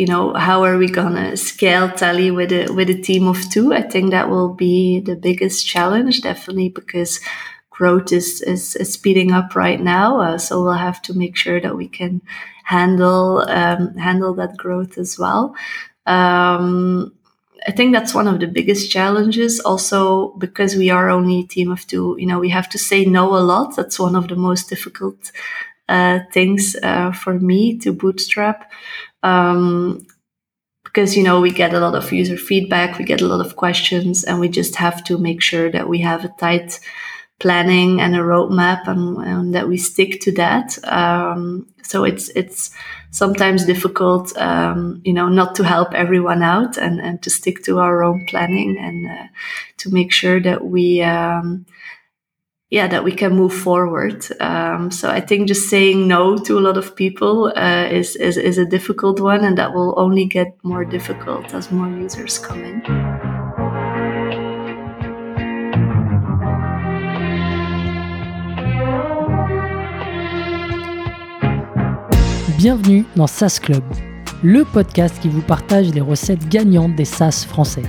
you know, how are we gonna scale Tally with a with a team of two? I think that will be the biggest challenge, definitely, because growth is is, is speeding up right now. Uh, so we'll have to make sure that we can handle um, handle that growth as well. Um, I think that's one of the biggest challenges. Also, because we are only a team of two, you know, we have to say no a lot. That's one of the most difficult uh, things uh, for me to bootstrap. Um, because you know we get a lot of user feedback, we get a lot of questions, and we just have to make sure that we have a tight planning and a roadmap and, and that we stick to that. Um, so it's it's sometimes difficult, um, you know, not to help everyone out and, and to stick to our own planning and uh, to make sure that we. Um, yeah, that we can move forward. Um, so I think just saying no to a lot of people uh, is, is is a difficult one, and that will only get more difficult as more users come in. Bienvenue dans SaaS Club, le podcast qui vous partage les recettes gagnantes des SaaS français.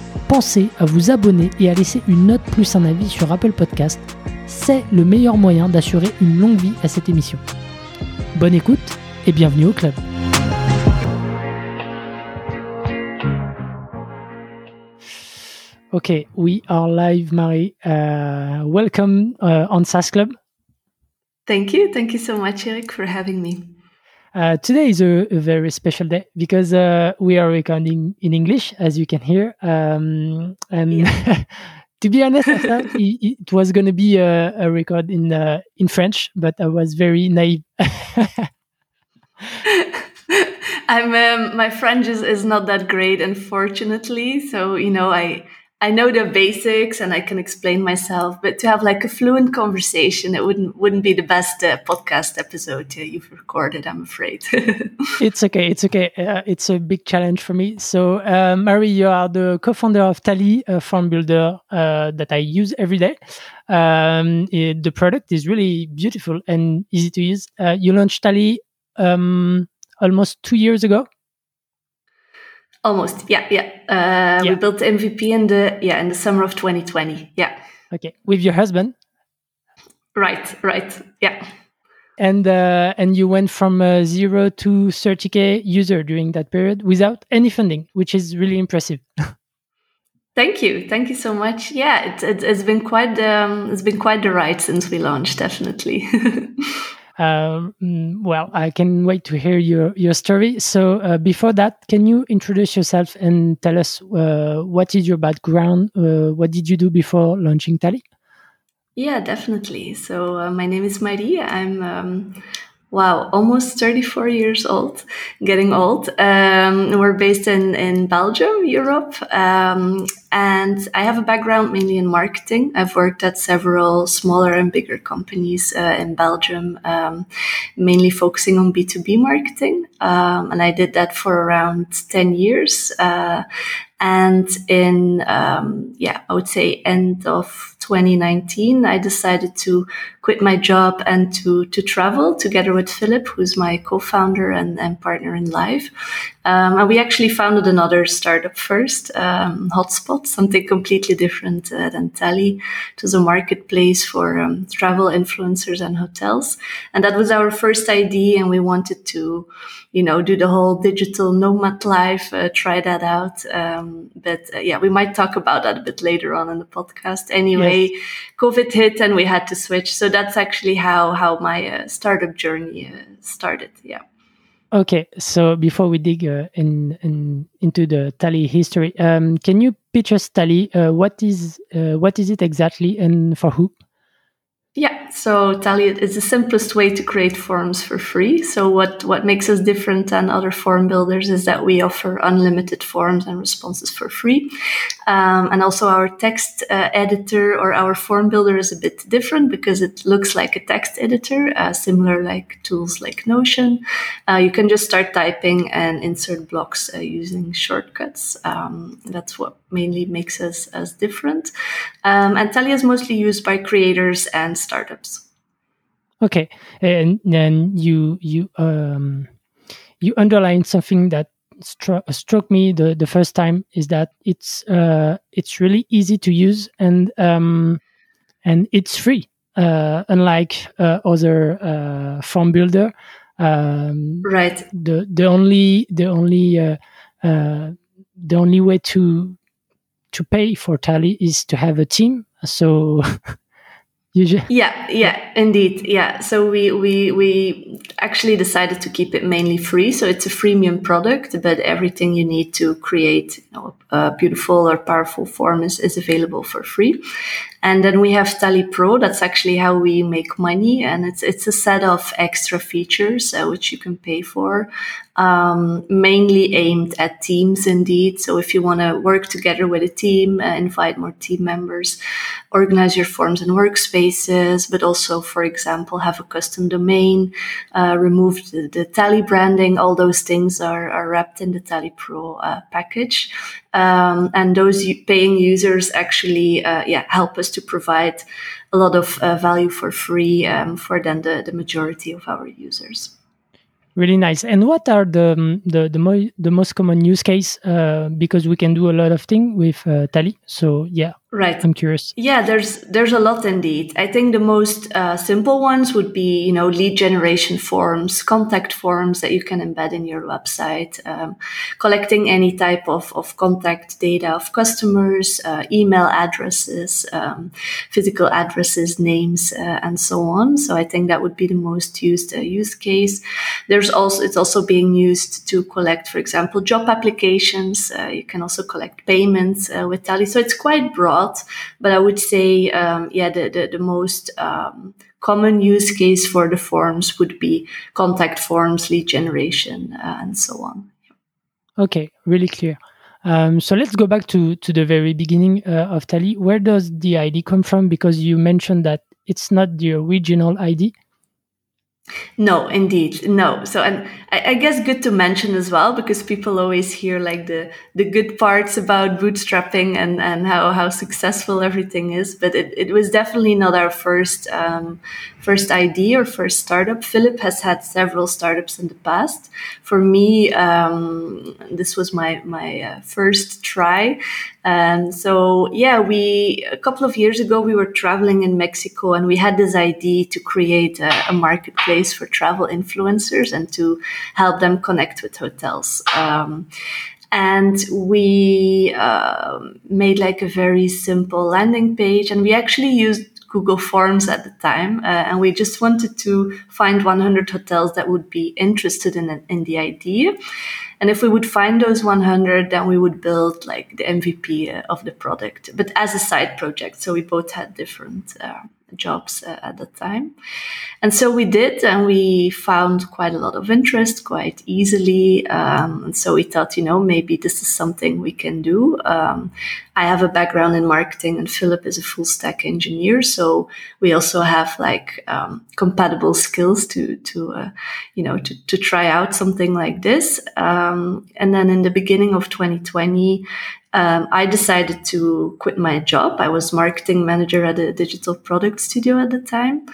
pensez à vous abonner et à laisser une note plus un avis sur Apple Podcast. C'est le meilleur moyen d'assurer une longue vie à cette émission. Bonne écoute et bienvenue au club. Okay, we are live, Marie. Uh, welcome on SaaS Club. Thank you. Thank you so much, Eric, for having me. Uh, today is a, a, very special day because uh, we are recording in English, as you can hear. Um, and yeah. to be honest, I thought it, it was going to be a, a, record in uh, in French, but I was very naive. I'm um, my French is, is not that great, unfortunately. So you know, I I know the basics and I can explain myself, but to have like a fluent conversation, it wouldn't wouldn't be the best uh, podcast episode uh, you've recorded. I'm afraid. it's okay. It's okay. Uh, it's a big challenge for me. So, uh, Marie, you are the co-founder of Tally, a form builder uh, that I use every day. Um, it, the product is really beautiful and easy to use. Uh, you launched Tally um, almost two years ago. Almost, yeah, yeah. Uh, yeah. We built the MVP in the yeah in the summer of 2020. Yeah. Okay, with your husband. Right, right, yeah. And uh, and you went from uh, zero to 30k user during that period without any funding, which is really impressive. Thank you, thank you so much. Yeah, it, it, has been quite um, it's been quite the ride since we launched, definitely. Mm, well, I can wait to hear your, your story. So, uh, before that, can you introduce yourself and tell us uh, what is your background? Uh, what did you do before launching Tally? Yeah, definitely. So, uh, my name is Marie. I'm um, Wow, almost 34 years old, getting old. Um, we're based in, in Belgium, Europe. Um, and I have a background mainly in marketing. I've worked at several smaller and bigger companies uh, in Belgium, um, mainly focusing on B2B marketing. Um, and I did that for around 10 years. Uh, and in, um, yeah, I would say end of 2019, I decided to quit my job and to, to travel together with Filip, who's my co-founder and, and partner in life. Um, and we actually founded another startup first, um, Something completely different uh, than Tally. It was a marketplace for um, travel influencers and hotels. And that was our first idea. And we wanted to, you know, do the whole digital nomad life, uh, try that out. Um, but uh, yeah, we might talk about that a bit later on in the podcast. Anyway, yes. COVID hit and we had to switch. So that's actually how, how my uh, startup journey uh, started. Yeah. Okay, so before we dig uh, in, in, into the Tally history, um, can you pitch us Tally? Uh, what is uh, what is it exactly, and for who? Yeah, so Tally is the simplest way to create forms for free. So what, what makes us different than other form builders is that we offer unlimited forms and responses for free. Um, and also our text uh, editor or our form builder is a bit different because it looks like a text editor, uh, similar like tools like Notion. Uh, you can just start typing and insert blocks uh, using shortcuts. Um, that's what mainly makes us, as different. Um, and Tally is mostly used by creators and startups. Okay, and then you you um, you underline something that struck struck me the, the first time is that it's uh, it's really easy to use and um, and it's free. Uh, unlike uh, other uh, form builder, um, right? The the only the only uh, uh, the only way to to pay for Tally is to have a team. So Usually. Yeah, yeah, indeed. Yeah. So we we we actually decided to keep it mainly free. So it's a freemium product, but everything you need to create you know, a beautiful or powerful form is, is available for free. And then we have Tally Pro. That's actually how we make money, and it's it's a set of extra features uh, which you can pay for, um, mainly aimed at teams. Indeed, so if you want to work together with a team, uh, invite more team members, organize your forms and workspaces, but also, for example, have a custom domain, uh, remove the, the, Tally branding. All those things are, are wrapped in the Tally Pro uh, package. Um, and those paying users actually, uh, yeah, help us to provide a lot of uh, value for free um, for then the, the majority of our users. Really nice. And what are the um, the the, mo- the most common use case? Uh, because we can do a lot of things with uh, Tally. So yeah, Right. I'm curious. Yeah, there's there's a lot indeed. I think the most uh, simple ones would be you know lead generation forms, contact forms that you can embed in your website, um, collecting any type of of contact data of customers, uh, email addresses, um, physical addresses, names, uh, and so on. So I think that would be the most used uh, use case. There's also it's also being used to collect, for example, job applications. Uh, you can also collect payments uh, with Tally. So it's quite broad lot. But I would say, um, yeah, the, the, the most um, common use case for the forms would be contact forms, lead generation, uh, and so on. Okay, really clear. Um, so let's go back to, to the very beginning uh, of Tally. Where does the ID come from? Because you mentioned that it's not the original ID. No, indeed, no. So, and I, I, guess good to mention as well because people always hear like the the good parts about bootstrapping and and how how successful everything is. But it, it was definitely not our first um, first idea or first startup. Filip has had several startups in the past. For me, um, this was my my uh, first try. And so, yeah, we a couple of years ago we were traveling in Mexico and we had this idea to create a, a marketplace for travel influencers and to help them connect with hotels. Um, and we uh, made like a very simple landing page and we actually used Google Forms at the time, uh, and we just wanted to find 100 hotels that would be interested in in the idea. And if we would find those 100, then we would build like the MVP uh, of the product, but as a side project. So we both had different. Uh, jobs uh, at the time. And so we did, and we found quite a lot of interest quite easily. Um, and so we thought, you know, maybe this is something we can do. Um, I have a background in marketing, and Filip is a full stack engineer. So we also have like um, compatible skills to, to uh, you know, to, to try out something like this. Um, and then in the beginning of 2020, um, I decided to quit my job. I was marketing manager at a digital product studio at the time,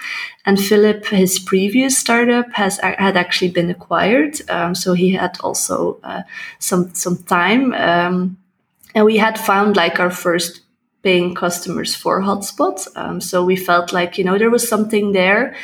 and Filip, his previous startup, has had actually been acquired. Um, so he had also uh, some some time, um, and we had found like our first paying customers for hotspots. Um, so we felt like you know there was something there,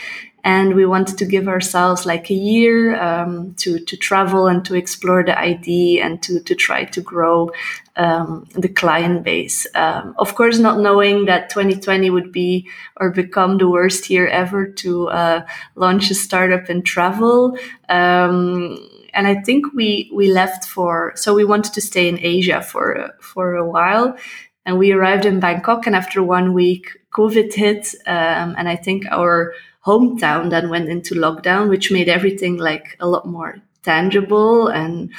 and we wanted to give ourselves like a year um, to to travel and to explore the ID and to to try to grow um, the client base. Um, of course, not knowing that 2020 would be or become the worst year ever to uh, launch a startup in travel. Um, and I think we we left for so we wanted to stay in Asia for for a while, and we arrived in Bangkok. And after one week, COVID hit, um, and I think our hometown then went into lockdown, which made everything like a lot more tangible. And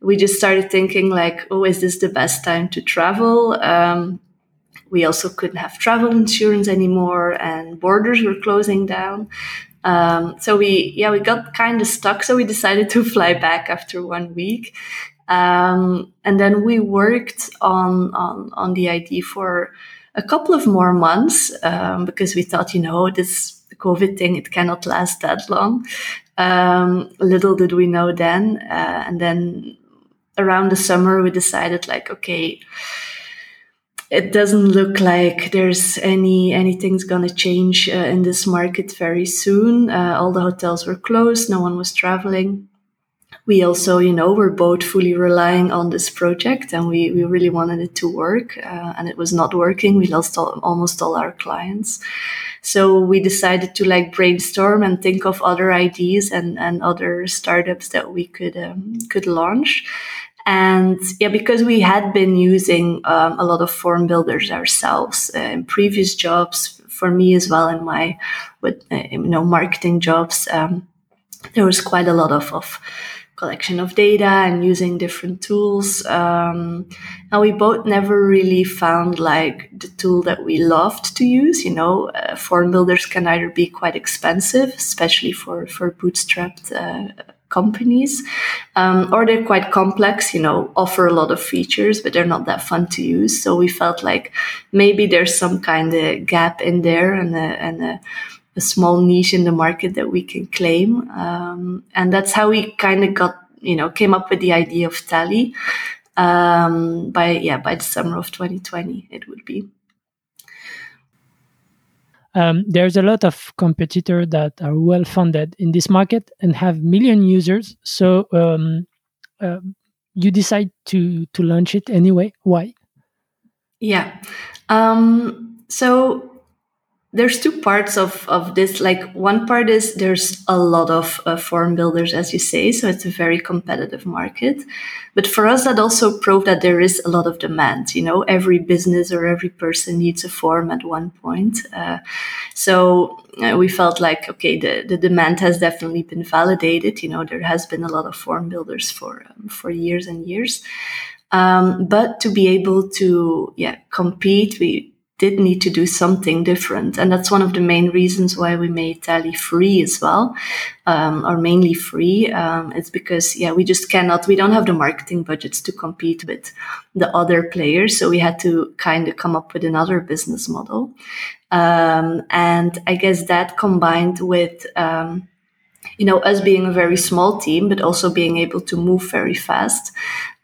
we just started thinking like, oh, is this the best time to travel? Um, we also couldn't have travel insurance anymore, and borders were closing down. Um, so we, yeah, we got kind of stuck. So we decided to fly back after one week. Um, and then we worked on, on, on the idea for a couple of more months, um, because we thought, you know, this COVID thing, it cannot last that long. Um, little did we know then. Uh, and then around the summer, we decided like, okay, it doesn't look like there's any anything's gonna change uh, in this market very soon. Uh, all the hotels were closed. No one was traveling. We also, you know, were both fully relying on this project, and we we really wanted it to work, uh, and it was not working. We lost all, almost all our clients, so we decided to like brainstorm and think of other ideas and and other startups that we could um, could launch. And yeah, because we had been using um, a lot of form builders ourselves uh, in previous jobs, for me as well in my with uh, you know marketing jobs, um, there was quite a lot of, of collection of data and using different tools. Um, and we both never really found like the tool that we loved to use. You know, uh, form builders can either be quite expensive, especially for for bootstrapped uh, companies, um, or they're quite complex, you know, offer a lot of features, but they're not that fun to use. So we felt like maybe there's some kind of gap in there and a, and a, a small niche in the market that we can claim. Um, and that's how we kind of got, you know, came up with the idea of Tally um, by, yeah, by the summer of 2020, it would be. Um, there's a lot of competitors that are well funded in this market and have million users. So um, uh, you decide to to launch it anyway. Why? Yeah. Um, so there's two parts of, of this. Like one part is there's a lot of uh, form builders, as you say, so it's a very competitive market. But for us, that also proved that there is a lot of demand. You know, every business or every person needs a form at one point. Uh, so uh, we felt like, okay, the, the demand has definitely been validated. You know, there has been a lot of form builders for um, for years and years. Um, but to be able to, yeah, compete, we did need to do something different. And that's one of the main reasons why we made Tally free as well, um, or mainly free. Um, it's because, yeah, we just cannot, we don't have the marketing budgets to compete with the other players. So we had to kind of come up with another business model. Um, and I guess that combined with, um, you know, us being a very small team, but also being able to move very fast,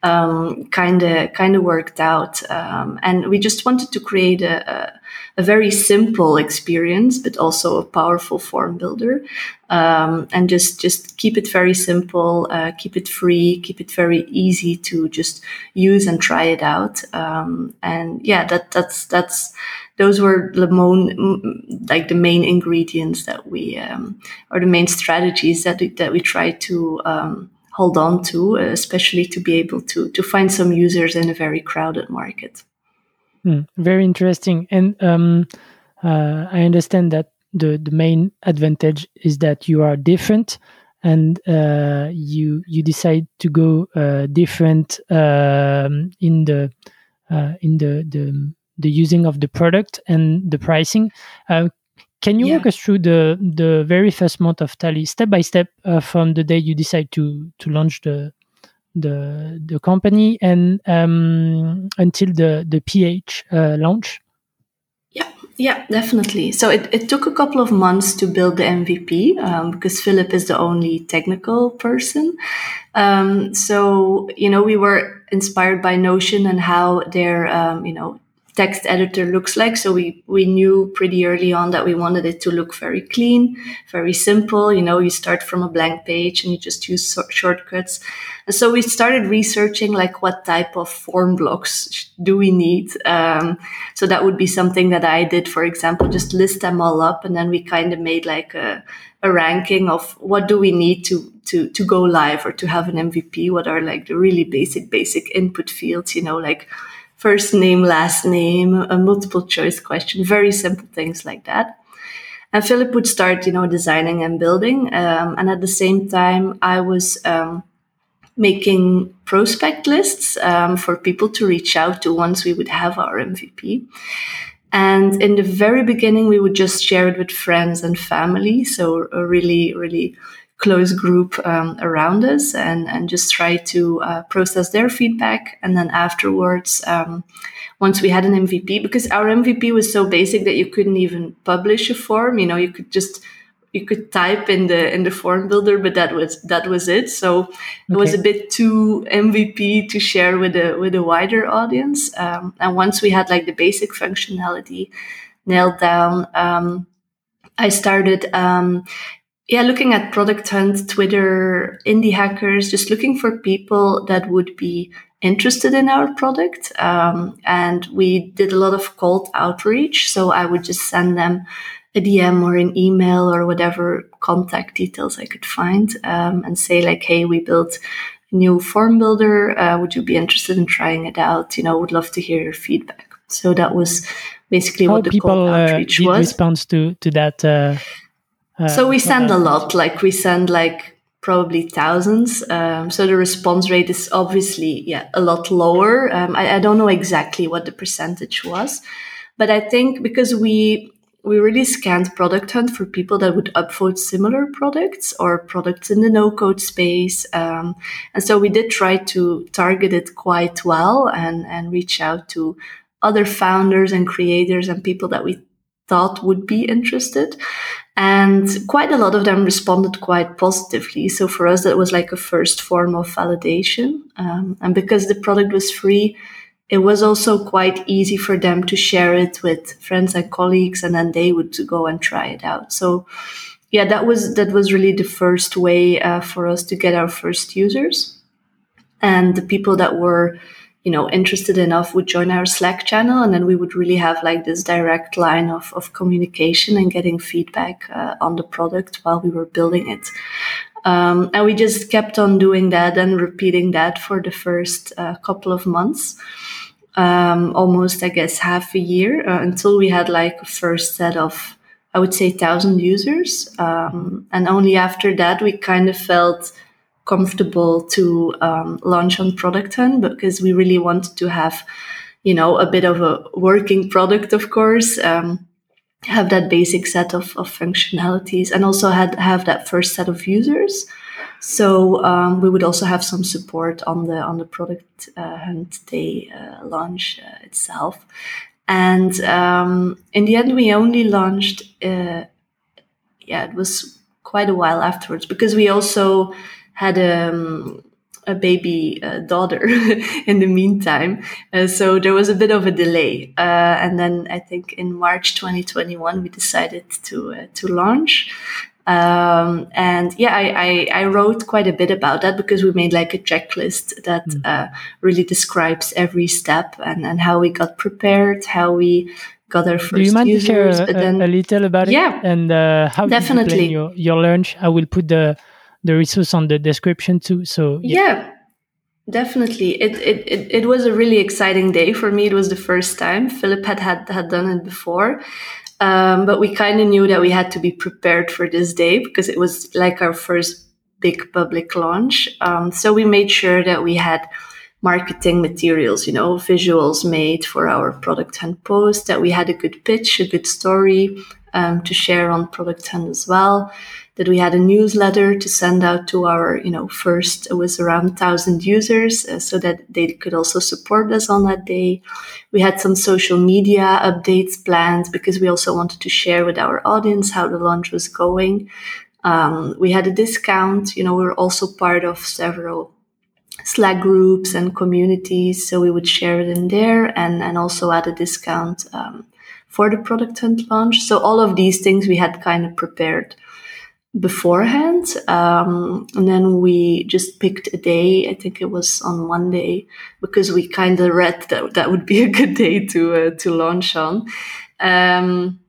kind of kind of worked out. Um, and we just wanted to create a, a, a, very simple experience, but also a powerful form builder, um, and just just keep it very simple, uh, keep it free, keep it very easy to just use and try it out. Um, and yeah, that that's that's those were the main, like the main ingredients that we um, or the main strategies that we, that we try to um, hold on to, especially to be able to to find some users in a very crowded market. Mm, very interesting, and um, uh, I understand that the the main advantage is that you are different, and uh, you you decide to go uh, different um, in the uh, in the the the using of the product and the pricing. Uh, can you yeah. walk us through the the very first month of Tally, step by step, uh, from the day you decide to to launch the the the company and um, until the the PH uh, launch? Yeah, yeah, definitely. So it, it took a couple of months to build the MVP um, because Filip is the only technical person. Um, so you know we were inspired by Notion and how their um, you know text editor looks like. So we, we knew pretty early on that we wanted it to look very clean, very simple. You know, you start from a blank page and you just use so- shortcuts. And so we started researching like what type of form blocks do we need. Um, so that would be something that I did, for example, just list them all up. And then we kind of made like a, a ranking of what do we need to, to, to go live or to have an MVP? What are like the really basic, basic input fields, you know, like first name, last name, a multiple choice question, very simple things like that. And Filip would start, you know, designing and building. Um, and at the same time, I was um, making prospect lists um, for people to reach out to once we would have our MVP. And in the very beginning, we would just share it with friends and family. So really, really close group um, around us and, and just try to uh, process their feedback. And then afterwards, um, once we had an MVP, because our MVP was so basic that you couldn't even publish a form, you know, you could just you could type in the in the form builder, but that was that was it. So okay. it was a bit too MVP to share with a with a wider audience. Um, and once we had like the basic functionality nailed down, um, I started. Um, yeah, looking at Product Hunt, Twitter, indie hackers, just looking for people that would be interested in our product. Um, and we did a lot of cold outreach. So I would just send them a DM or an email or whatever contact details I could find um, and say like, hey, we built a new form builder. Uh, would you be interested in trying it out? You know, would love to hear your feedback. So that was basically How what the people cold uh, outreach did was. response to to that. Uh, uh, so we send a lot. Like we send like probably thousands. Um, so the response rate is obviously yeah a lot lower. Um, I, I don't know exactly what the percentage was, but I think because we we really scanned product hunt for people that would upvote similar products or products in the no code space. Um, and so we did try to target it quite well and, and reach out to other founders and creators and people that we thought would be interested. And quite a lot of them responded quite positively. So for us, that was like a first form of validation. Um, and because the product was free, it was also quite easy for them to share it with friends and colleagues and then they would go and try it out so yeah that was that was really the first way uh, for us to get our first users and the people that were you know interested enough would join our slack channel and then we would really have like this direct line of, of communication and getting feedback uh, on the product while we were building it um, and we just kept on doing that and repeating that for the first uh, couple of months um, almost, I guess, half a year uh, until we had like a first set of, I would say, thousand users. Um, and only after that, we kind of felt comfortable to um, launch on Product Hunt because we really wanted to have, you know, a bit of a working product, of course. Um, have that basic set of, of functionalities and also had have that first set of users so um, we would also have some support on the on the product uh, hunt day uh, launch uh, itself. And um, in the end, we only launched. Uh, yeah, it was quite a while afterwards because we also had um, a baby uh, daughter in the meantime. Uh, so there was a bit of a delay. Uh, and then I think in March 2021, we decided to, uh, to launch. Um, and yeah, I, I, I, wrote quite a bit about that because we made like a checklist that mm. uh, really describes every step and, and how we got prepared, how we got our first Do you mind users. to share a, then, a, little about yeah, it? And uh, how definitely. you plan your, your launch? I will put the the resource on the description too. So yeah. yeah. Definitely, it, it it it was a really exciting day for me. It was the first time Filip had had, had done it before, um, but we kind of knew that we had to be prepared for this day because it was like our first big public launch. Um, so we made sure that we had marketing materials, you know, visuals made for our Product Hunt post, that we had a good pitch, a good story um, to share on Product Hunt as well that we had a newsletter to send out to our, you know, first it was around 1,000 users uh, so that they could also support us on that day. We had some social media updates planned because we also wanted to share with our audience how the launch was going. Um, we had a discount, you know, we were also part of several Slack groups and communities, so we would share it in there and, and also add a discount um, for the product hunt launch. So all of these things we had kind of prepared beforehand. Um, and then we just picked a day. I think it was on Monday because we kind of read that that would be a good day to uh, to launch on. Um,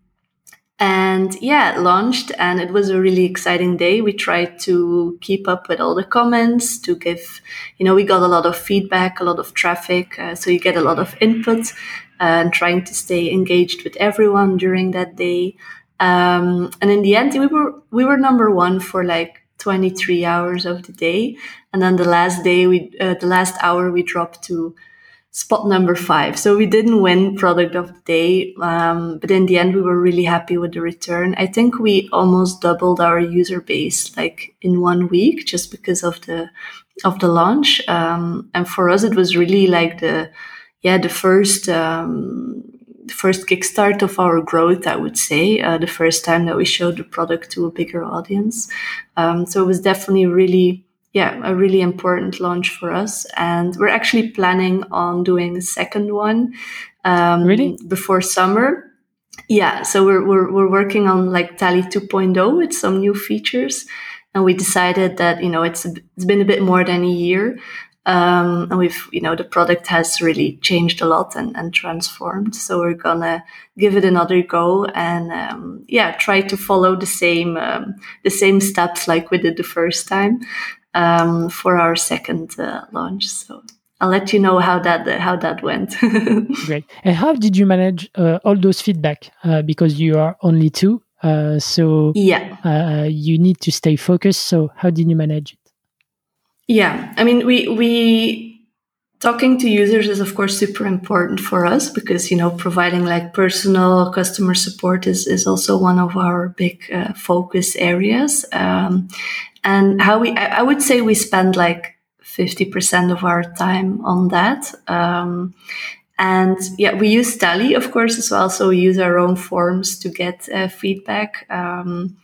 and yeah, launched, and it was a really exciting day. We tried to keep up with all the comments, to give, you know, we got a lot of feedback, a lot of traffic, uh, so you get a lot of input, uh, and trying to stay engaged with everyone during that day. Um, and in the end, we were we were number one for like 23 hours of the day, and then the last day, we uh, the last hour, we dropped to spot number five. So we didn't win product of the day, um, but in the end, we were really happy with the return. I think we almost doubled our user base like in one week just because of the of the launch. Um, and for us, it was really like the yeah the first. Um, the first kickstart of our growth, I would say, uh, the first time that we showed the product to a bigger audience. Um, so it was definitely really yeah, a really important launch for us. And we're actually planning on doing a second one um, really? before summer. Yeah, so we're, we're, we're working on like Tally 2.0 with some new features. And we decided that, you know, it's, it's been a bit more than a year. Um, and we've, you know, the product has really changed a lot and, and transformed. So we're gonna give it another go and, um, yeah, try to follow the same, um, the same steps like we did the first time um, for our second uh, launch. So I'll let you know how that how that went. Great. And how did you manage uh, all those feedback? Uh, because you are only two, uh, so yeah, uh, you need to stay focused. So how did you manage? Yeah, I mean, we we talking to users is of course super important for us because you know providing like personal customer support is is also one of our big uh, focus areas. Um, and how we I, I, would say we spend like 50% of our time on that. Um, and yeah we use tally of course as well so we use our own forms to get uh, feedback um,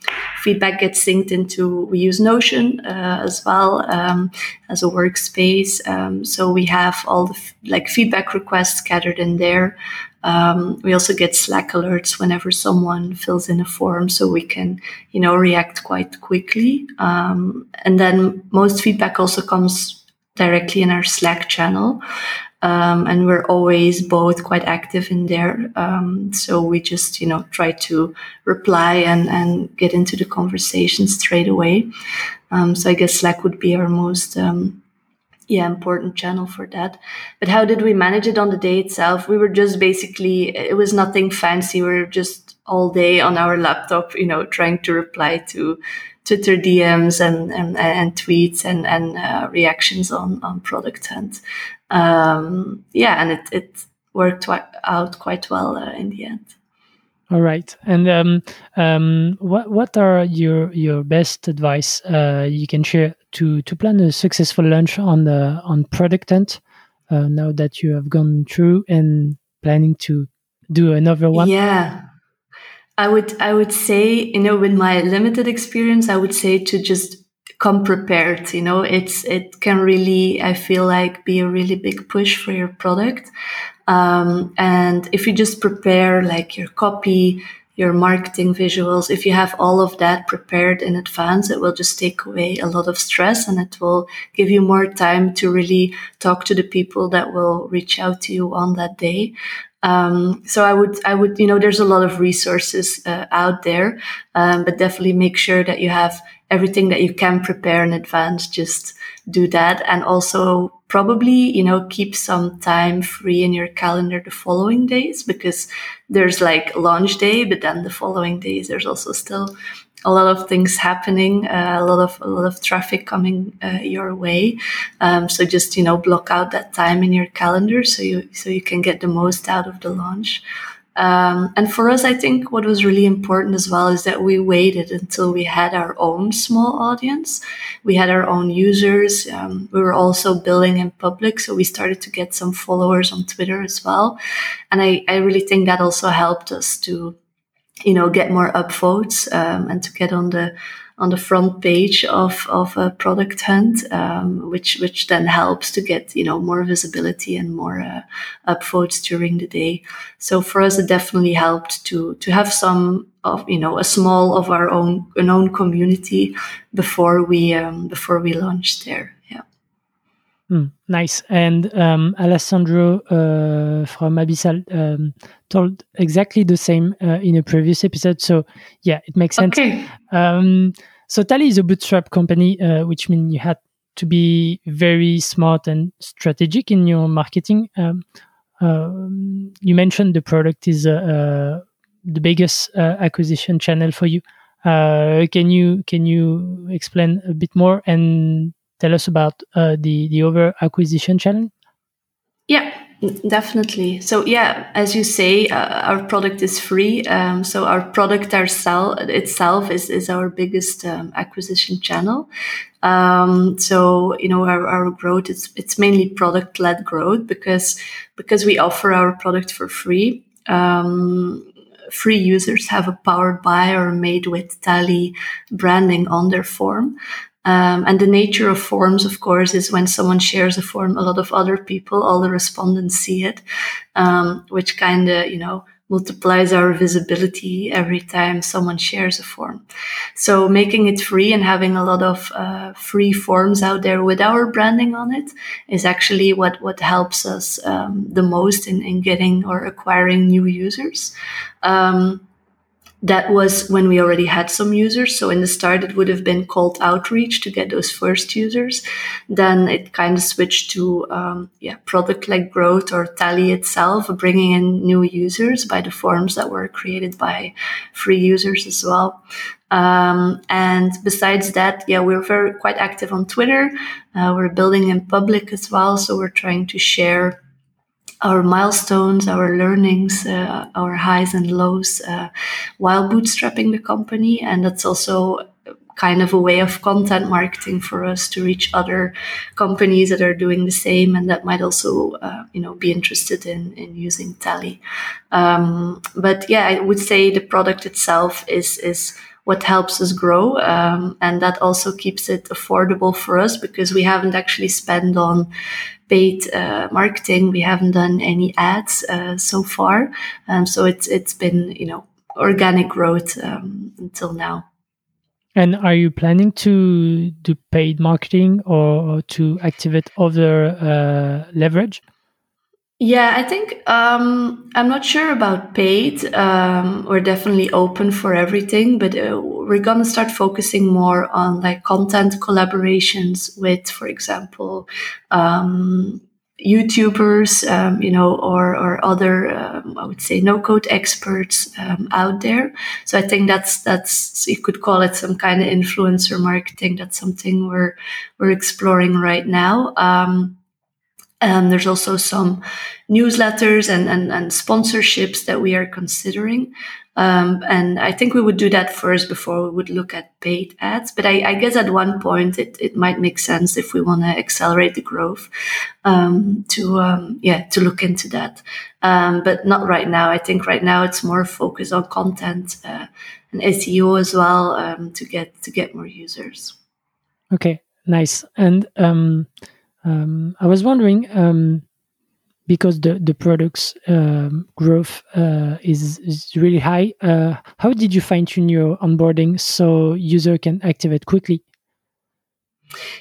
feedback gets synced into we use notion uh, as well um, as a workspace um, so we have all the f- like feedback requests gathered in there um, we also get Slack alerts whenever someone fills in a form, so we can, you know, react quite quickly. Um, and then most feedback also comes directly in our Slack channel. Um, and we're always both quite active in there. Um, so we just, you know, try to reply and, and get into the conversation straight away. Um, so I guess Slack would be our most um, yeah important channel for that but how did we manage it on the day itself we were just basically it was nothing fancy we were just all day on our laptop you know trying to reply to twitter dms and and, and tweets and and uh, reactions on on product hunt um, yeah and it it worked out quite well uh, in the end all right. And um, um, what what are your your best advice uh, you can share to to plan a successful launch on the on product hunt uh, now that you have gone through and planning to do another one? Yeah. I would I would say, you know, with my limited experience, I would say to just come prepared. You know, it's it can really I feel like be a really big push for your product. Um, and if you just prepare like your copy, your marketing visuals, if you have all of that prepared in advance, it will just take away a lot of stress and it will give you more time to really talk to the people that will reach out to you on that day. Um, so I would, I would, you know, there's a lot of resources uh, out there, um, but definitely make sure that you have everything that you can prepare in advance. Just do that, and also probably, you know, keep some time free in your calendar the following days because there's like launch day, but then the following days there's also still a lot of things happening, uh, a lot of a lot of traffic coming uh, your way. Um, so just you know block out that time in your calendar so you so you can get the most out of the launch. Um, and for us, I think what was really important as well is that we waited until we had our own small audience. We had our own users. Um, we were also building in public, so we started to get some followers on Twitter as well. And I, I really think that also helped us to, you know, get more upvotes um, and to get on the on the front page of, of a product hunt, um, which which then helps to get you know more visibility and more uh, upvotes during the day. So for us, it definitely helped to to have some of you know a small of our own an own community before we um, before we launched there. Mm, nice. And um, Alessandro uh, from Abyssal um, told exactly the same uh, in a previous episode. So yeah, it makes sense. Okay. Um, so Tally is a bootstrap company, uh, which means you had to be very smart and strategic in your marketing. Um, um you mentioned the product is uh, uh, the biggest uh, acquisition channel for you. can you can you explain a bit more and tell us about uh, the the over acquisition challenge? Yeah, definitely. So yeah, as you say, uh, our product is free. Um, so our product ourself itself is is our biggest um, acquisition channel. Um, so you know our, our growth it's it's mainly product led growth because because we offer our product for free. Um, free users have a powered by or made with Tally branding on their form. Um, and the nature of forms, of course, is when someone shares a form, a lot of other people, all the respondents see it, um, which kind of, you know, multiplies our visibility every time someone shares a form. So making it free and having a lot of uh, free forms out there with our branding on it is actually what, what helps us um, the most in, in getting or acquiring new users. Um, that was when we already had some users. So in the start, it would have been cold outreach to get those first users. Then it kind of switched to, um, yeah, product like growth or Tally itself, bringing in new users by the forms that were created by free users as well. Um, and besides that, yeah, we're very quite active on Twitter. Uh, we're building in public as well. So we're trying to share our milestones, our learnings, uh, our highs and lows uh, while bootstrapping the company. And that's also kind of a way of content marketing for us to reach other companies that are doing the same and that might also uh, you know be interested in in using tally um, but yeah i would say the product itself is is what helps us grow um, and that also keeps it affordable for us because we haven't actually spent on paid uh, marketing. We haven't done any ads uh, so far, um, so it's it's been you know organic growth um, until now. And are you planning to do paid marketing or to activate other uh, leverage? Yeah, I think um, I'm not sure about paid. Um, we're definitely open for everything, but uh, we're gonna start focusing more on like content collaborations with, for example, um, YouTubers, um, you know, or or other, um, I would say, no code experts um, out there. So I think that's that's you could call it some kind of influencer marketing. That's something we're we're exploring right now. Um, there's also some newsletters and, and, and, sponsorships that we are considering. Um, and I think we would do that first before we would look at paid ads. But I, I guess at one point it, it might make sense if we want to accelerate the growth um, to um, yeah to look into that. Um, but not right now. I think right now it's more focused on content uh, and SEO as well um, to get to get more users. Okay, nice. And um, I was wondering um, because the the product's um, growth uh, is is really high. Uh, how did you fine tune your onboarding so user can activate quickly?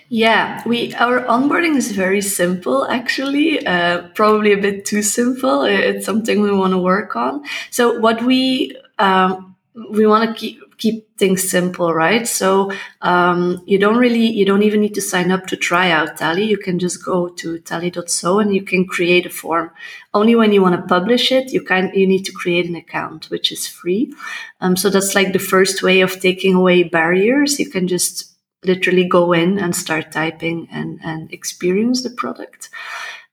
Yeah, we our onboarding is very simple actually. Uh, probably a bit too simple. It's something we want to work on. So what we um, we want to keep keep things simple, right? So um, you don't really, you don't even need to sign up to try out Tally. You can just go to tally.so and you can create a form. Only when you want to publish it, you can you need to create an account, which is free. Um, so that's like the first way of taking away barriers. You can just literally go in and start typing and, and experience the product.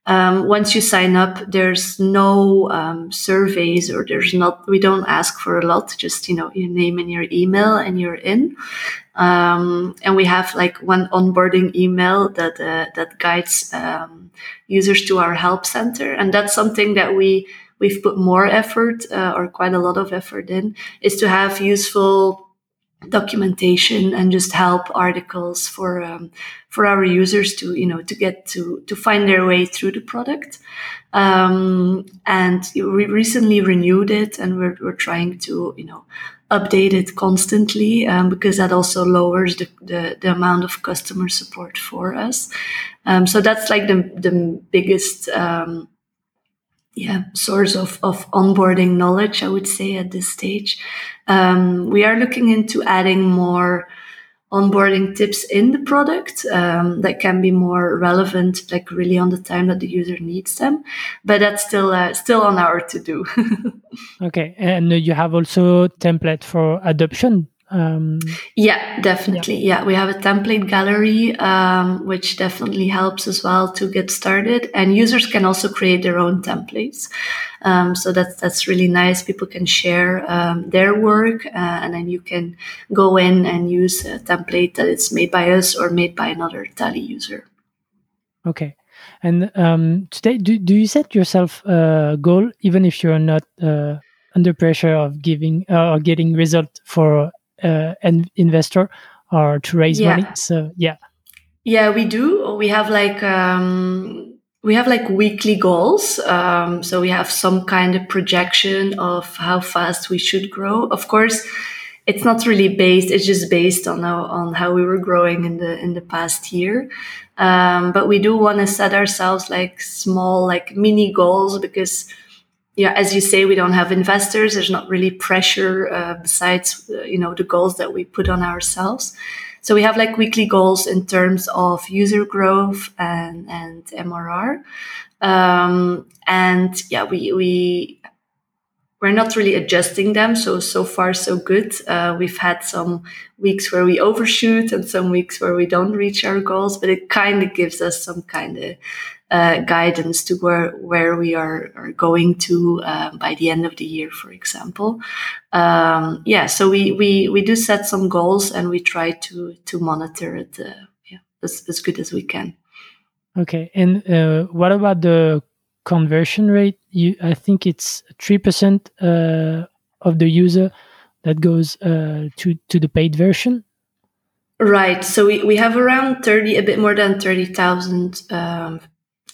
Um, once you sign up, there's no um, surveys or there's not, we don't ask for a lot, just, you know, your name and your email and you're in. Um, and we have like one onboarding email that, uh, that guides, um, users to our help center. And that's something that we, we've put more effort, uh, or quite a lot of effort in is to have useful documentation and just help articles for um, for our users to you know to get to to find their way through the product um, and we recently renewed it and we're, we're trying to you know update it constantly um, because that also lowers the, the, the, amount of customer support for us. Um, so that's like the, the biggest um, yeah, source of, of onboarding knowledge, I would say at this stage. Um, we are looking into adding more onboarding tips in the product um, that can be more relevant, like really on the time that the user needs them. But that's still uh, still on our to do. okay, and you have also template for adoption um, yeah, definitely. Yeah. yeah. we have a template gallery, um, which definitely helps as well to get started. And users can also create their own templates. Um, so that's that's really nice. People can share um, their work, uh, and then you can go in and use a template that is made by us or made by another Tally user. Okay. And um, today, do, do you set yourself a goal, even if you're not uh, under pressure of giving uh, or getting result for uh, an investor or to raise yeah. money. So yeah. Yeah, we do. We have like um, we have like weekly goals. Um, so we have some kind of projection of how fast we should grow. Of course, it's not really based. It's just based on how, on how we were growing in the in the past year. Um, but we do want to set ourselves like small, like mini goals because yeah, as you say, we don't have investors. There's not really pressure uh, besides, uh, you know, the goals that we put on ourselves. So we have like weekly goals in terms of user growth and, and MRR. Um, and yeah, we, we, we're not really adjusting them. So, so far, so good. Uh, we've had some weeks where we overshoot and some weeks where we don't reach our goals, but it kind of gives us some kind of uh, guidance to where where we are, are going to uh, by the end of the year, for example. Um, yeah, so we, we we do set some goals and we try to to monitor it uh, yeah, as, as good as we can. Okay, and uh, what about the conversion rate? You, I think it's three percent uh, of the user that goes uh, to to the paid version. Right. So we, we have around 30, a bit more than 30,000 um,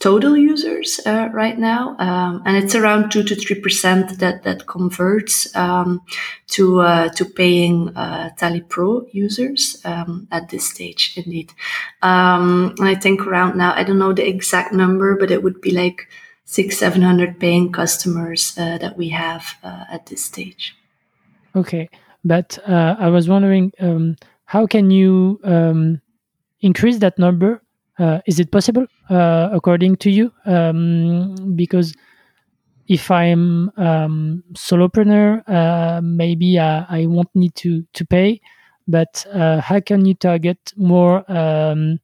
total users uh, right now, um, and it's around two to three percent that that converts um, to uh, to paying uh, Tally Pro users um, at this stage. Indeed, um, and I think around now I don't know the exact number, but it would be like six seven hundred paying customers uh, that we have uh, at this stage. Okay, but uh, I was wondering um, how can you um, increase that number is it possible, uh, according to you? Um, because if I'm um, solopreneur, uh, maybe I, I, won't need to to pay. But uh, how can you target more um,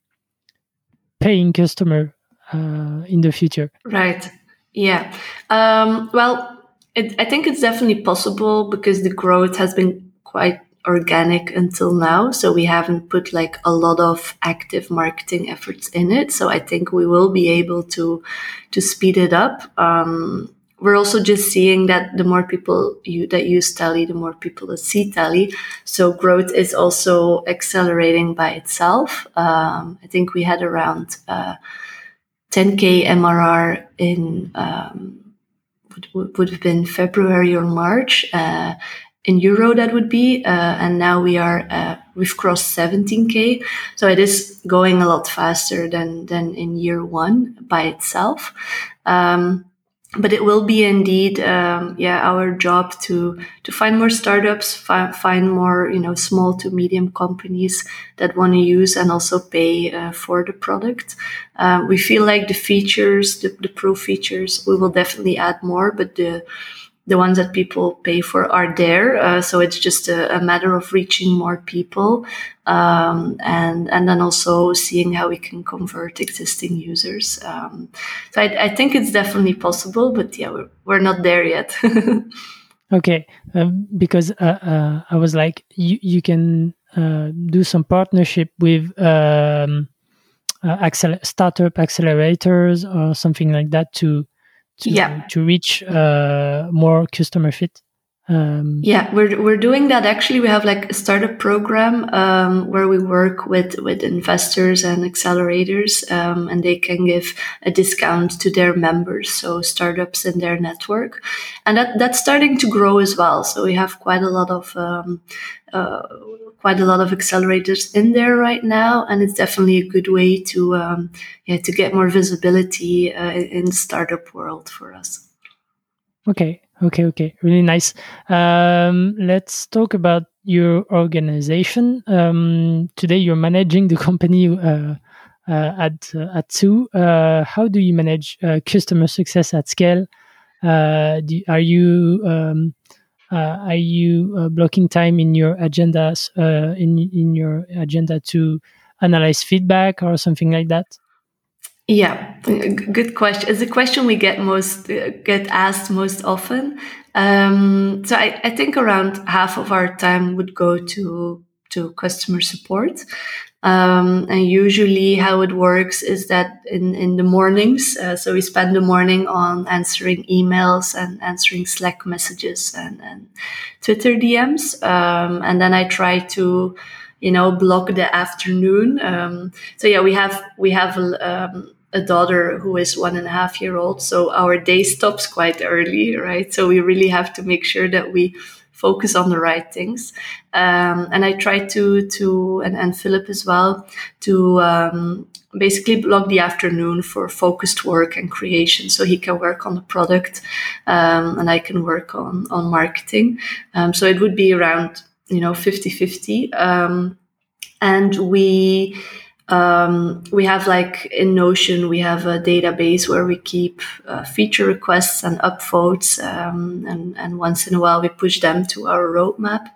paying customer uh, in the future? Right. Yeah. Um, well, it, I think it's definitely possible because the growth has been quite organic until now. So we haven't put like a lot of active marketing efforts in it. So I think we will be able to to speed it up. Um, we're also just seeing that the more people you, that use Tally, the more people that see Tally. So growth is also accelerating by itself. Um, I think we had around uh, 10k MRR in um, would, would have been February or March. Uh, in euro that would be uh, and now we are uh, we've crossed 17k so it is going a lot faster than than in year one by itself. Um, but it will be indeed um, yeah our job to to find more startups fi- find more you know small to medium companies that want to use and also pay uh, for the product. Um, we feel like the features the, the pro features we will definitely add more but the the ones that people pay for are there. Uh, so it's just a, a, matter of reaching more people um, and and then also seeing how we can convert existing users. Um, so I, I, think it's definitely possible, but yeah, we're, we're not there yet. okay, um, because uh, uh, I was like, you you can uh, do some partnership with. Um, uh, accel- startup accelerators or something like that to to, yeah. to reach uh, more customer fit Um, yeah, we're we're doing that. Actually, we have like a startup program um, where we work with with investors and accelerators, um, and they can give a discount to their members, so startups in their network, and that that's starting to grow as well. So we have quite a lot of. Um, uh, quite a lot of accelerators in there right now, and it's definitely a good way to um, yeah to get more visibility uh, in the startup world for us. Okay, okay, okay. Really nice. Um, let's talk about your organization. Um, today, you're managing the company uh, uh, at uh, at Two. Uh, how do you manage uh, customer success at scale? Uh, do, are you um, are you blocking time in your agendas in in your agenda to analyze feedback or something like that? Yeah, good question. It's a question we get most get asked most often. Um, so I, I, think around half of our time would go to to customer support. Um, and usually, how it works is that in in the mornings, uh, so we spend the morning on answering emails and answering Slack messages and, and Twitter DMs, um, and then I try to you know block the afternoon um, so yeah we have we have um, a daughter who is one and a half year old. So our day stops quite early, right? So we really have to make sure that we focus on the right things. Um, and I try to, to, and, and Filip as well, to, um, basically block the afternoon for focused work and creation. So he can work on the product, um, and I can work on, on marketing. Um, so it would be around, you know, 50 50. Um, and we, um, we have like in Notion, we have a database where we keep uh, feature requests and upvotes, um, and, and once in a while we push them to our roadmap.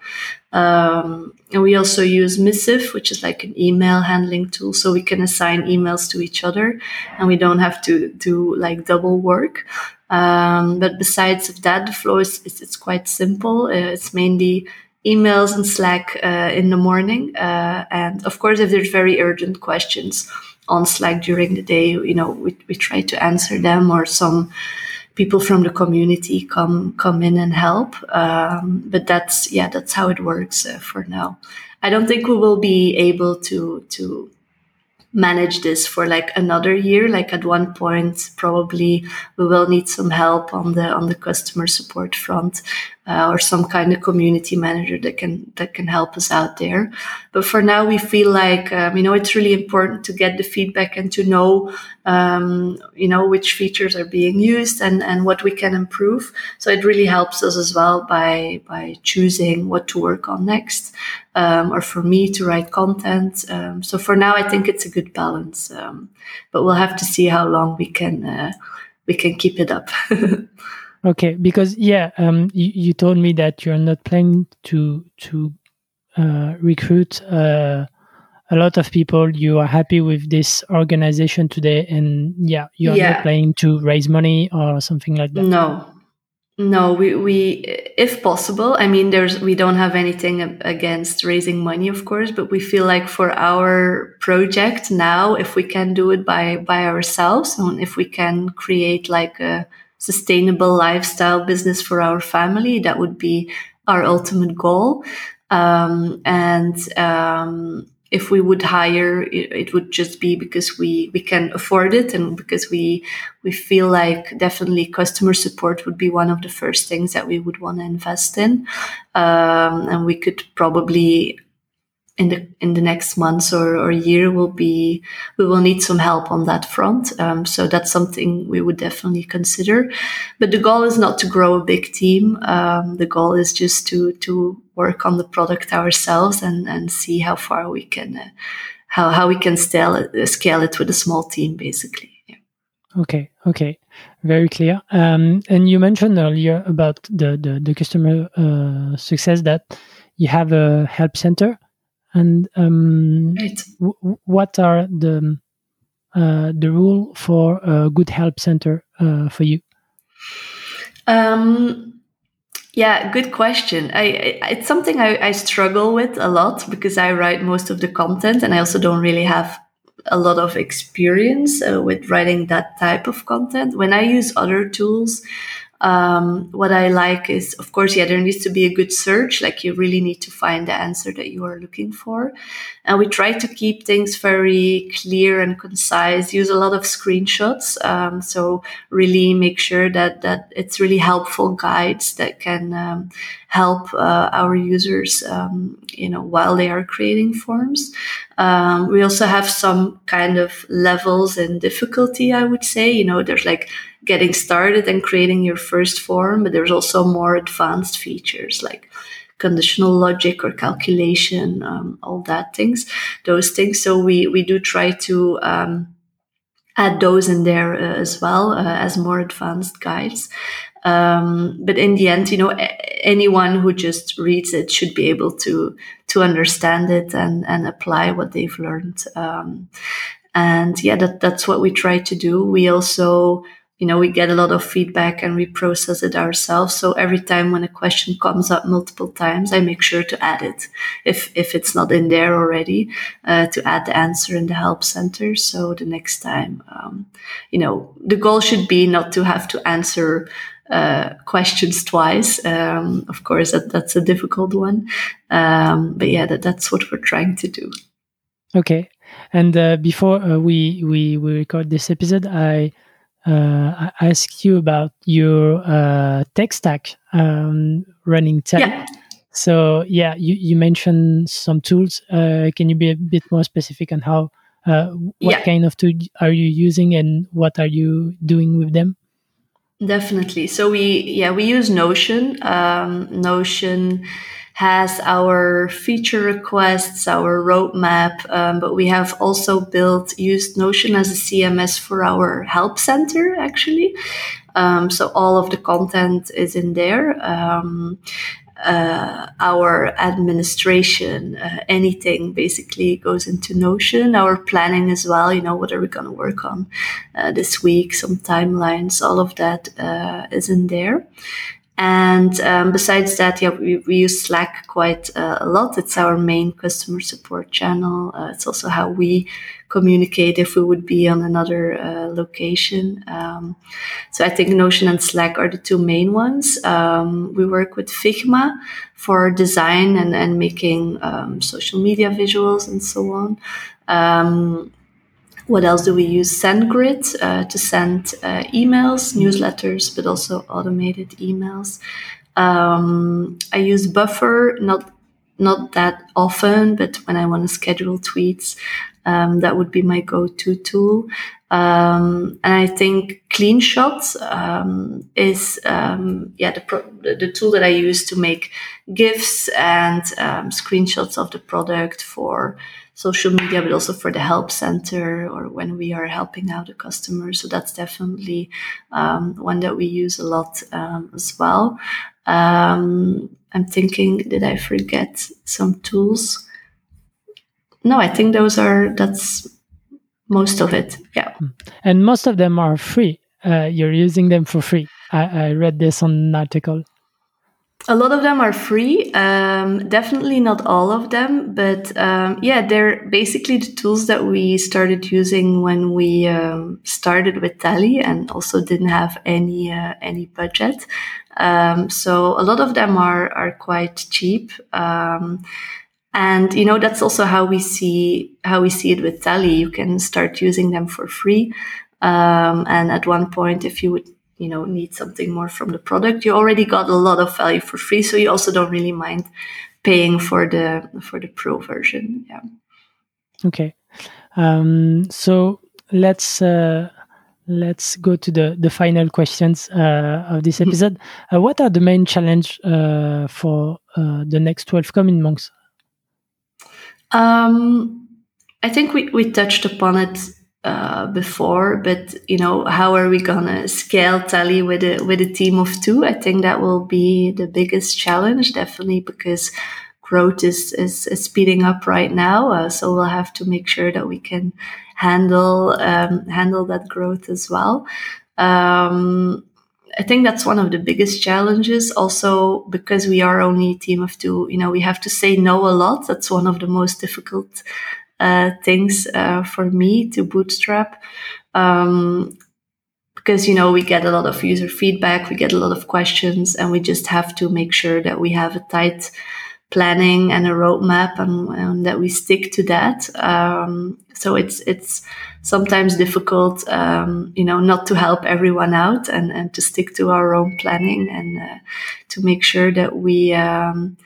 Um, and we also use Missive, which is like an email handling tool, so we can assign emails to each other, and we don't have to do like double work. Um, but besides of that, the flow is it's, it's quite simple. Uh, it's mainly emails and Slack uh, in the morning. Uh, and of course, if there's very urgent questions on Slack during the day, you know, we, we try to answer them or some people from the community come come in and help. Um, but that's yeah, that's how it works uh, for now. I don't think we will be able to to manage this for like another year like at one point probably we will need some help on the on the customer support front uh, or some kind of community manager that can that can help us out there. But for now, we feel like um, you know it's really important to get the feedback and to know um, you know which features are being used and and what we can improve. So it really helps us as well by by choosing what to work on next, um, or for me to write content. Um, so for now, I think it's a good balance. Um, but we'll have to see how long we can uh, we can keep it up. Okay, because yeah, um, you, you, told me that you're not planning to to uh, recruit uh, a lot of people. You are happy with this organization today, and yeah, you're yeah. not planning to raise money or something like that. No, no, we we if possible. I mean, there's we don't have anything against raising money, of course, but we feel like for our project now, if we can do it by by ourselves, and if we can create like a sustainable lifestyle business for our family. That would be our ultimate goal. Um, and um, if we would hire, it, it, would just be because we we can afford it, and because we we feel like definitely customer support would be one of the first things that we would want to invest in, um, and we could probably in the in the next months or, or year will be we will need some help on that front. Um, so that's something we would definitely consider. But the goal is not to grow a big team. Um, the goal is just to to work on the product ourselves and and see how far we can uh, how how we can scale it, scale it with a small team, basically. Yeah. Okay. Okay. Very clear. Um, and you mentioned earlier about the the, the customer uh, success that you have a help center and um, what are the uh, the rule for a good help center uh, for you? Um, yeah, good question. I, I it's something I, I, struggle with a lot because I write most of the content, and I also don't really have a lot of experience uh, with writing that type of content. When I use other tools, Um, what I like is, of course, yeah, there needs to be a good search. Like you really need to find the answer that you are looking for. And we try to keep things very clear and concise, use a lot of screenshots. Um, so really make sure that, that it's really helpful guides that can um, help uh, our users, um, you know, while they are creating forms. Um, we also have some kind of levels and difficulty, I would say. You know, there's like getting started and creating your first form, but there's also more advanced features like conditional logic or calculation, um, all that things, those things. So we, we do try to, um, add those in there uh, as well uh, as more advanced guides. Um, but in the end, you know, anyone who just reads it should be able to to understand it and and apply what they've learned. Um, and yeah, that that's what we try to do. We also you know, we get a lot of feedback and we process it ourselves. So every time when a question comes up multiple times, I make sure to add it if, if it's not in there already, uh, to add the answer in the help center. So the next time, um, you know, the goal should be not to have to answer uh, questions twice. Um, of course, that, that's a difficult one. Um, but yeah, that, that's what we're trying to do. Okay. And uh, before uh, we, we, we record this episode, I uh, I asked you about your uh, tech stack um, running tech. Yeah. So yeah, you, you mentioned some tools. Uh, can you be a bit more specific on how uh, what yeah. kind of tool are you using and what are you doing with them? Definitely. So we yeah we use Notion. Um, Notion has our feature requests, our roadmap, um, but we have also built, used Notion as a CMS for our help center, actually. Um, so all of the content is in there. Um, uh, our administration, uh, anything basically goes into Notion. Our planning as well, you know, what are we going to work on uh, this week, some timelines, all of that uh, is in there. And um, besides that, yeah, we, we use Slack quite uh, a lot. It's our main customer support channel. Uh, it's also how we communicate if we would be on another uh, location. Um, so I think Notion and Slack are the two main ones. Um, we work with Figma for design and, and making um, social media visuals and so on. What else do we use? SendGrid uh, to send uh, emails, newsletters, but also automated emails. Um, I use Buffer, not not that often, but when I want to schedule tweets, um, that would be my go-to tool. Um, and I think CleanShot um, is um, yeah the, pro- the tool that I use to make gifs and um, screenshots of the product for social media, but also for the help center or when we are helping out a customer. So that's definitely um, one that we use a lot um, as well. Um, I'm thinking, did I forget some tools? No, I think those are, that's most of it. Yeah. Hmm. And most of them are free. Uh, you're using them for free. I, I read this on an article. A lot of them are free. Um, definitely not all of them, but um, yeah, they're basically the tools that we started using when we um, started with Tally, and also didn't have any uh, any budget. Um, so a lot of them are are quite cheap, um, and you know that's also how we see how we see it with Tally. You can start using them for free, um, and at one point, if you would you know need something more from the product. You already got a lot of value for free so you also don't really mind paying for the for the pro version yeah. Okay. Um, so let's uh, let's go to the the final questions uh, of this mm-hmm. episode. Uh, what are the main challenge uh, for uh, the next 12 coming months? Um, i think we, we touched upon it uh, before, but you know, how are we gonna scale Tally with a with a team of two? I think that will be the biggest challenge, definitely, because growth is is, is speeding up right now. Uh, so we'll have to make sure that we can handle um, handle that growth as well. Um, I think that's one of the biggest challenges. Also, because we are only a team of two, you know, we have to say no a lot. That's one of the most difficult things uh, for me to bootstrap. Um, because you know we get a lot of user feedback, we get a lot of questions, and we just have to make sure that we have a tight planning and a roadmap and, and that we stick to that. Um, so it's it's sometimes difficult, um, you know, not to help everyone out and, and to stick to our own planning and uh, to make sure that we, um,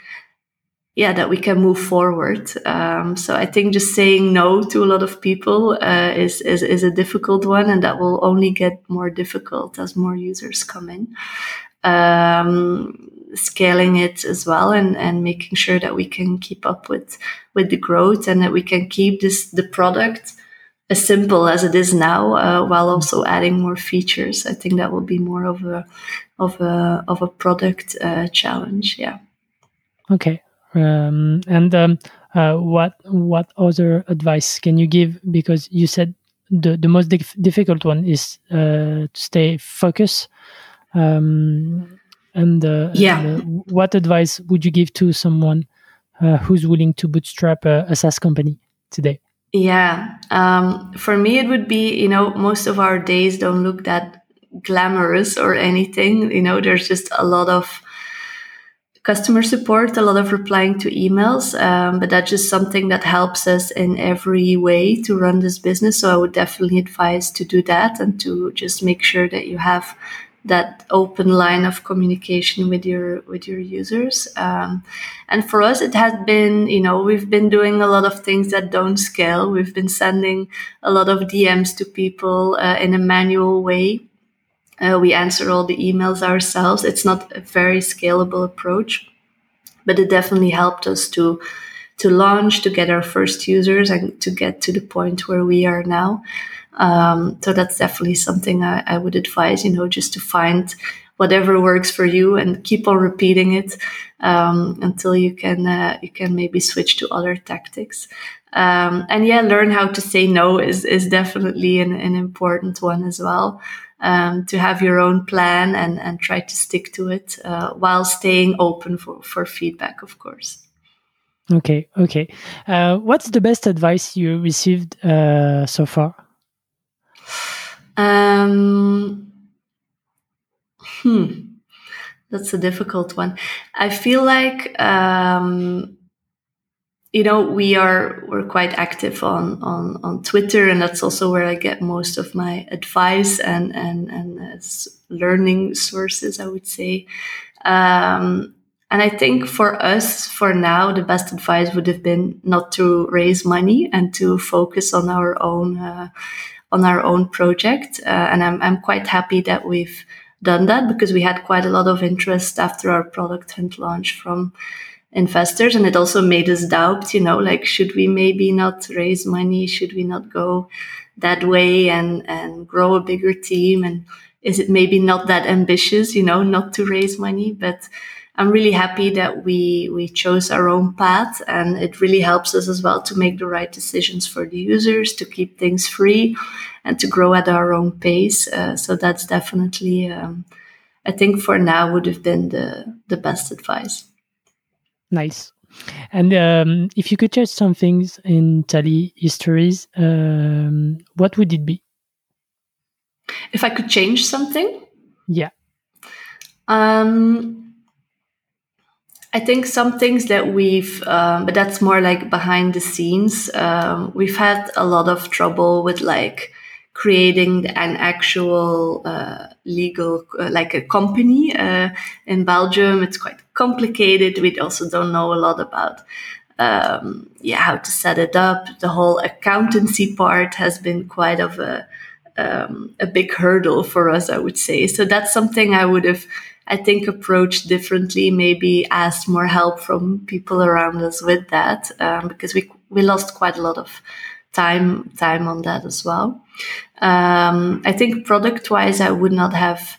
yeah, that we can move forward. Um, so I think just saying no to a lot of people uh, is, is is a difficult one, and that will only get more difficult as more users come in. Um, scaling it as well and, and making sure that we can keep up with with the growth and that we can keep this the product as simple as it is now, uh, while also adding more features. I think that will be more of a of a of a product uh, challenge. Yeah. Okay. Um, and um, uh, what what other advice can you give? Because you said the the most dif difficult one is uh, to stay focused. Um, and uh, yeah, and, uh, what advice would you give to someone who's willing to bootstrap a, a SaaS company today? Yeah. Um, for me, it would be, you know, most of our days don't look that glamorous or anything. You know, there's just a lot of customer support, a lot of replying to emails. Um, but that's just something that helps us in every way to run this business. So I would definitely advise to do that and to just make sure that you have that open line of communication with your with your users um, and for us it has been you know we've been doing a lot of things that don't scale we've been sending a lot of dms to people uh, in a manual way uh, we answer all the emails ourselves it's not a very scalable approach but it definitely helped us to to launch to get our first users and to get to the point where we are now um, so that's definitely something I, I, would advise, you know, just to find whatever works for you and keep on repeating it um, until you can uh, you can maybe switch to other tactics. Um, and yeah, learn how to say no is is definitely an, an important one as well. Um, to have your own plan and and try to stick to it uh, while staying open for for feedback, of course. Okay, okay. Uh, what's the best advice you received uh, so far? Um, hmm, that's a difficult one. I feel like um, you know we are we're quite active on on on Twitter, and that's also where I get most of my advice and and and as learning sources. I would say. Um, and I think for us, for now, the best advice would have been not to raise money and to focus on our own uh, on our own project. Uh, and I'm, I'm quite happy that we've done that because we had quite a lot of interest after our product had launched from investors. And it also made us doubt, you know, like, should we maybe not raise money? Should we not go that way and, and grow a bigger team? And is it maybe not that ambitious, you know, not to raise money? But I'm really happy that we we chose our own path, and it really helps us as well to make the right decisions for the users, to keep things free, and to grow at our own pace. Uh, so that's definitely, um, I think, for now would have been the the best advice. Nice. And um, if you could change some things in Tally histories, um, what would it be? If I could change something? Yeah. Um, I think some things that we've, um, but that's more like behind the scenes. Um, we've had a lot of trouble with like creating an actual uh, legal, uh, like a company uh, in Belgium. It's quite complicated. We also don't know a lot about, um, yeah, how to set it up. The whole accountancy part has been quite of a um, a big hurdle for us, I would say. So that's something I would have I think, approached differently, maybe asked more help from people around us with that, um, because we, we lost quite a lot of time, time on that as well. Um, I think product wise, I would not have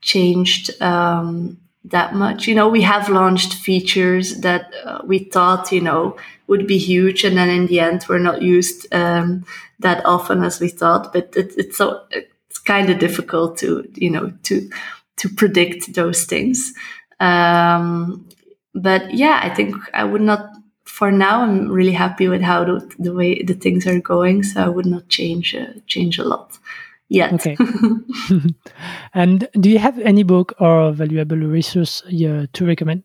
changed, um, that much. You know, we have launched features that uh, we thought, you know, would be huge, and then in the end, were not used um, that often as we thought. But it, it's so it's kind of difficult to, you know, to to predict those things. Um, but yeah, I think I would not. For now, I'm really happy with how the, the way the things are going, so I would not change uh, change a lot yet. Okay. and do you have any book or valuable resource uh, to recommend?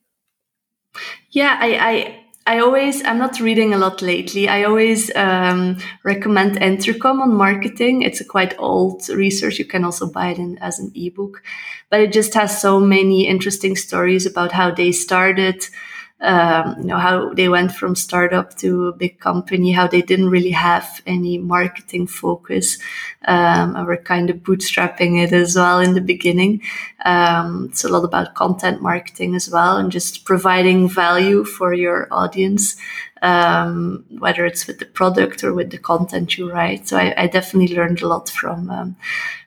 Yeah, I, I I always, I'm not reading a lot lately. I always um, recommend Intercom on marketing. It's a quite old research. You can also buy it in, as an ebook, but it just has so many interesting stories about how they started, um, you know, how they went from startup to a big company, how they didn't really have any marketing focus. Um, and were kind of bootstrapping it as well in the beginning. Um, it's a lot about content marketing as well and just providing value for your audience. Um, whether it's with the product or with the content you write. So I, I definitely learned a lot from um,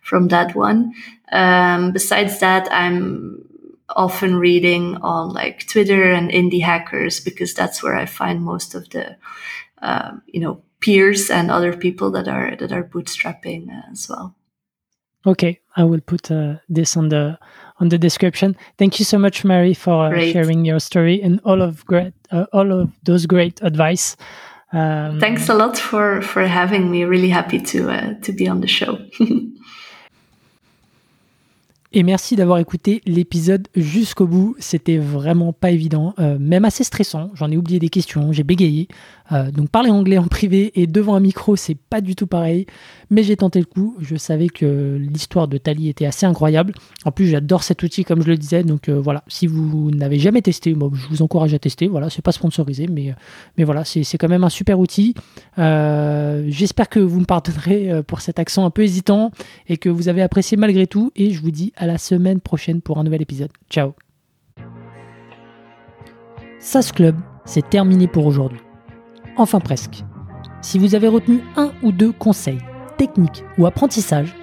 from that one. Um, besides that, I'm often reading on like Twitter and indie hackers because that's where I find most of the, uh, you know, peers and other people that are that are bootstrapping uh, as well. Okay, I will put uh, this on the on the description. Thank you so much, Marie, for uh, sharing your story and all of great uh, all of those great advice. Um, Thanks a lot for for having me. Really happy to uh, to be on the show. Et merci d'avoir écouté l'épisode jusqu'au bout. C'était vraiment pas évident, euh, même assez stressant. J'en ai oublié des questions, j'ai bégayé. Euh, donc parler anglais en privé et devant un micro, c'est pas du tout pareil. Mais j'ai tenté le coup. Je savais que l'histoire de Tali était assez incroyable. En plus, j'adore cet outil, comme je le disais. Donc euh, voilà, si vous n'avez jamais testé, je vous encourage à tester. Voilà, c'est pas sponsorisé, mais, mais voilà, c'est quand même un super outil. J'espère que vous me pardonnerez pour cet accent un peu hésitant et que vous avez apprécié malgré tout. Et je vous dis à la semaine prochaine pour un nouvel épisode. Ciao SAS Club, c'est terminé pour aujourd'hui. Enfin presque. Si vous avez retenu un ou deux conseils, techniques ou apprentissages,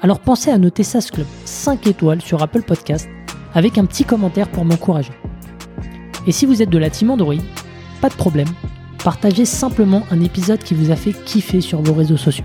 alors pensez à noter SAS Club 5 étoiles sur Apple Podcast avec un petit commentaire pour m'encourager. Et si vous êtes de la team Android, pas de problème, partagez simplement un épisode qui vous a fait kiffer sur vos réseaux sociaux.